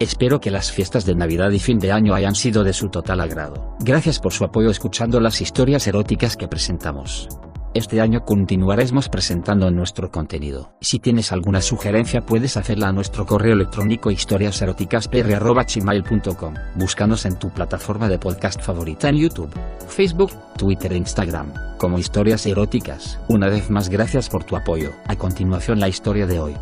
Espero que las fiestas de Navidad y fin de año hayan sido de su total agrado. Gracias por su apoyo escuchando las historias eróticas que presentamos. Este año continuaremos presentando nuestro contenido. Si tienes alguna sugerencia puedes hacerla a nuestro correo electrónico historiaseroticaspr.gmail.com Búscanos en tu plataforma de podcast favorita en YouTube, Facebook, Twitter e Instagram, como Historias Eróticas. Una vez más gracias por tu apoyo. A continuación la historia de hoy.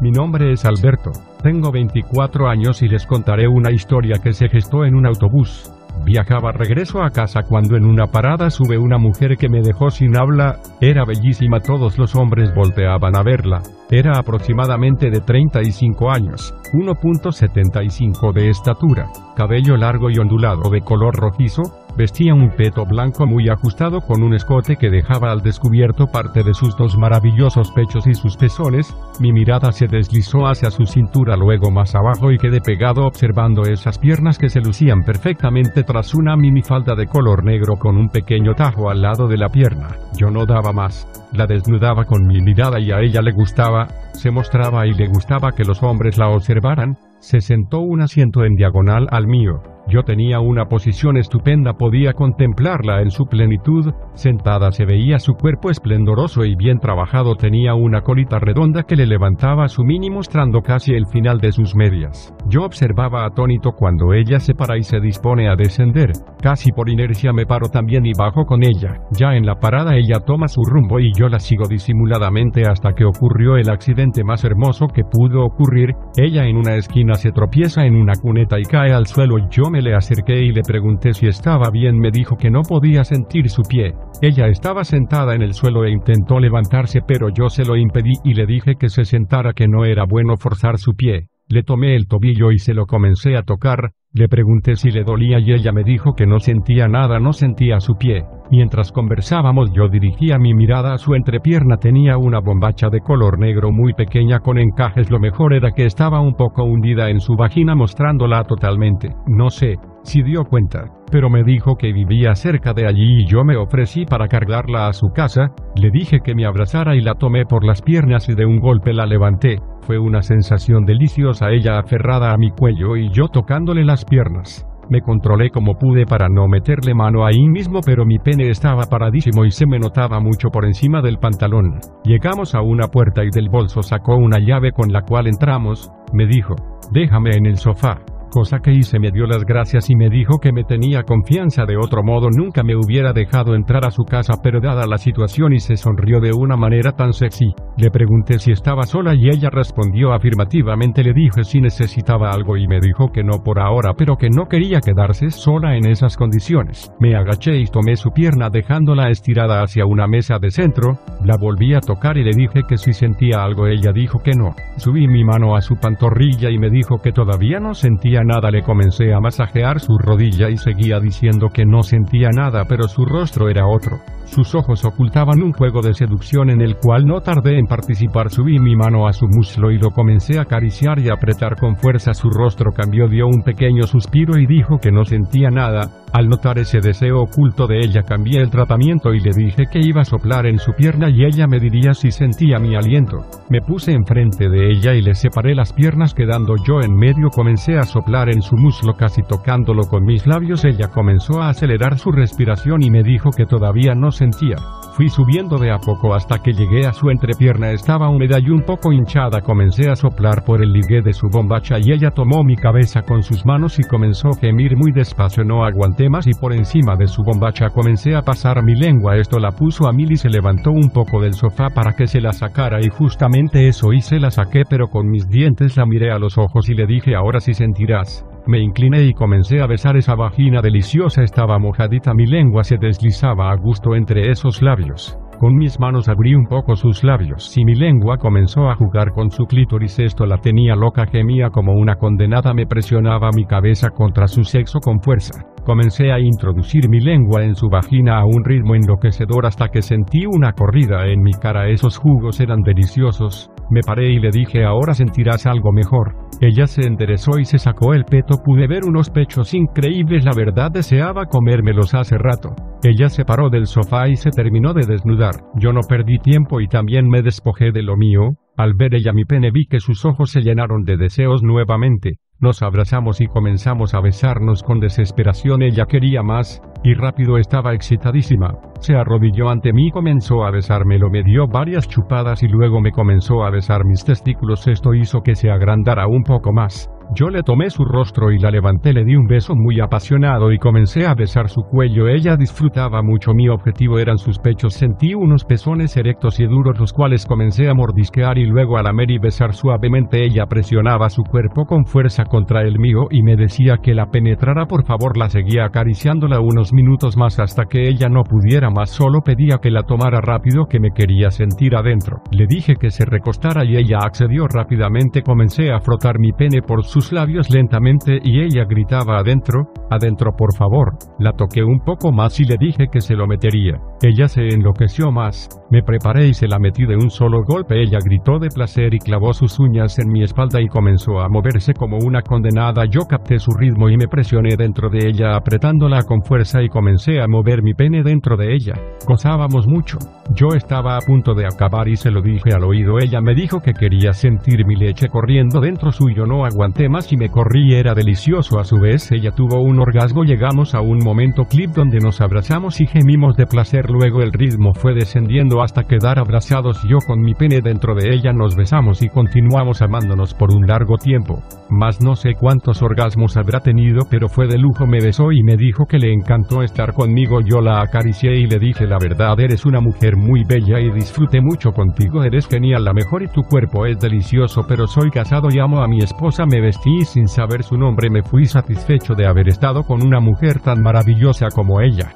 Mi nombre es Alberto, tengo 24 años y les contaré una historia que se gestó en un autobús. Viajaba regreso a casa cuando en una parada sube una mujer que me dejó sin habla, era bellísima, todos los hombres volteaban a verla. Era aproximadamente de 35 años, 1.75 de estatura, cabello largo y ondulado de color rojizo, Vestía un peto blanco muy ajustado con un escote que dejaba al descubierto parte de sus dos maravillosos pechos y sus pezones. Mi mirada se deslizó hacia su cintura luego más abajo y quedé pegado observando esas piernas que se lucían perfectamente tras una minifalda de color negro con un pequeño tajo al lado de la pierna. Yo no daba más. La desnudaba con mi mirada y a ella le gustaba, se mostraba y le gustaba que los hombres la observaran. Se sentó un asiento en diagonal al mío. Yo tenía una posición estupenda, podía contemplarla en su plenitud, sentada se veía su cuerpo esplendoroso y bien trabajado, tenía una colita redonda que le levantaba a su mini mostrando casi el final de sus medias. Yo observaba atónito cuando ella se para y se dispone a descender, casi por inercia me paro también y bajo con ella. Ya en la parada ella toma su rumbo y yo la sigo disimuladamente hasta que ocurrió el accidente más hermoso que pudo ocurrir, ella en una esquina se tropieza en una cuneta y cae al suelo, yo me le acerqué y le pregunté si estaba bien, me dijo que no podía sentir su pie. Ella estaba sentada en el suelo e intentó levantarse pero yo se lo impedí y le dije que se sentara que no era bueno forzar su pie. Le tomé el tobillo y se lo comencé a tocar, le pregunté si le dolía y ella me dijo que no sentía nada, no sentía su pie. Mientras conversábamos yo dirigía mi mirada a su entrepierna, tenía una bombacha de color negro muy pequeña con encajes, lo mejor era que estaba un poco hundida en su vagina mostrándola totalmente. No sé si dio cuenta, pero me dijo que vivía cerca de allí y yo me ofrecí para cargarla a su casa, le dije que me abrazara y la tomé por las piernas y de un golpe la levanté. Fue una sensación deliciosa ella aferrada a mi cuello y yo tocándole las piernas. Me controlé como pude para no meterle mano ahí mismo pero mi pene estaba paradísimo y se me notaba mucho por encima del pantalón. Llegamos a una puerta y del bolso sacó una llave con la cual entramos, me dijo, déjame en el sofá cosa que hice me dio las gracias y me dijo que me tenía confianza de otro modo nunca me hubiera dejado entrar a su casa pero dada la situación y se sonrió de una manera tan sexy. Le pregunté si estaba sola y ella respondió afirmativamente le dije si necesitaba algo y me dijo que no por ahora pero que no quería quedarse sola en esas condiciones. Me agaché y tomé su pierna dejándola estirada hacia una mesa de centro, la volví a tocar y le dije que si sentía algo ella dijo que no. Subí mi mano a su pantorrilla y me dijo que todavía no sentía nada le comencé a masajear su rodilla y seguía diciendo que no sentía nada pero su rostro era otro. Sus ojos ocultaban un juego de seducción en el cual no tardé en participar. Subí mi mano a su muslo y lo comencé a acariciar y apretar con fuerza. Su rostro cambió, dio un pequeño suspiro y dijo que no sentía nada. Al notar ese deseo oculto de ella cambié el tratamiento y le dije que iba a soplar en su pierna y ella me diría si sentía mi aliento. Me puse enfrente de ella y le separé las piernas quedando yo en medio comencé a soplar en su muslo casi tocándolo con mis labios ella comenzó a acelerar su respiración y me dijo que todavía no sentía. Fui subiendo de a poco hasta que llegué a su entrepierna. Estaba húmeda y un poco hinchada. Comencé a soplar por el ligué de su bombacha y ella tomó mi cabeza con sus manos y comenzó a gemir muy despacio. No aguanté más y por encima de su bombacha comencé a pasar mi lengua. Esto la puso a mil y se levantó un poco del sofá para que se la sacara y justamente eso hice. La saqué pero con mis dientes la miré a los ojos y le dije ahora sí sentirás. Me incliné y comencé a besar esa vagina deliciosa estaba mojadita mi lengua se deslizaba a gusto entre esos labios. Con mis manos abrí un poco sus labios y mi lengua comenzó a jugar con su clítoris. Esto la tenía loca, gemía como una condenada, me presionaba mi cabeza contra su sexo con fuerza. Comencé a introducir mi lengua en su vagina a un ritmo enloquecedor hasta que sentí una corrida en mi cara. Esos jugos eran deliciosos. Me paré y le dije ahora sentirás algo mejor. Ella se enderezó y se sacó el peto. Pude ver unos pechos increíbles. La verdad deseaba comérmelos hace rato. Ella se paró del sofá y se terminó de desnudar. Yo no perdí tiempo y también me despojé de lo mío. Al ver ella mi pene vi que sus ojos se llenaron de deseos nuevamente. Nos abrazamos y comenzamos a besarnos con desesperación. Ella quería más, y rápido estaba excitadísima. Se arrodilló ante mí y comenzó a besármelo. Me dio varias chupadas y luego me comenzó a besar mis testículos. Esto hizo que se agrandara un poco más. Yo le tomé su rostro y la levanté, le di un beso muy apasionado y comencé a besar su cuello. Ella disfrutaba mucho, mi objetivo eran sus pechos. Sentí unos pezones erectos y duros los cuales comencé a mordisquear y luego a lamer y besar suavemente. Ella presionaba su cuerpo con fuerza contra el mío y me decía que la penetrara. Por favor, la seguía acariciándola unos minutos más hasta que ella no pudiera más. Solo pedía que la tomara rápido que me quería sentir adentro. Le dije que se recostara y ella accedió rápidamente. Comencé a frotar mi pene por su sus labios lentamente y ella gritaba adentro, adentro por favor. La toqué un poco más y le dije que se lo metería. Ella se enloqueció más. Me preparé y se la metí de un solo golpe. Ella gritó de placer y clavó sus uñas en mi espalda y comenzó a moverse como una condenada. Yo capté su ritmo y me presioné dentro de ella apretándola con fuerza y comencé a mover mi pene dentro de ella. Gozábamos mucho. Yo estaba a punto de acabar y se lo dije al oído. Ella me dijo que quería sentir mi leche corriendo dentro suyo. No aguanté más y me corrí. Era delicioso. A su vez, ella tuvo un orgasmo. Llegamos a un momento clip donde nos abrazamos y gemimos de placer. Luego el ritmo fue descendiendo hasta quedar abrazados yo con mi pene dentro de ella nos besamos y continuamos amándonos por un largo tiempo. Más no sé cuántos orgasmos habrá tenido pero fue de lujo me besó y me dijo que le encantó estar conmigo yo la acaricié y le dije la verdad eres una mujer muy bella y disfruté mucho contigo eres genial la mejor y tu cuerpo es delicioso pero soy casado y amo a mi esposa me vestí sin saber su nombre me fui satisfecho de haber estado con una mujer tan maravillosa como ella.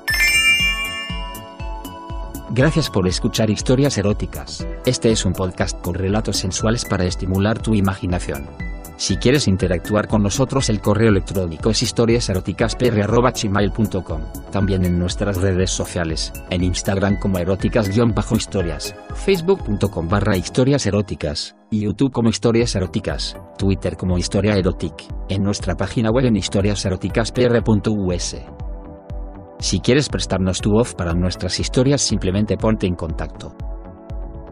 Gracias por escuchar historias eróticas. Este es un podcast con relatos sensuales para estimular tu imaginación. Si quieres interactuar con nosotros el correo electrónico es historiaseroticaspr.gmail.com También en nuestras redes sociales, en Instagram como eróticas-historias, facebook.com barra historias eróticas, YouTube como historias eróticas, Twitter como historia erotic, en nuestra página web en historiaseroticaspr.us. Si quieres prestarnos tu voz para nuestras historias simplemente ponte en contacto.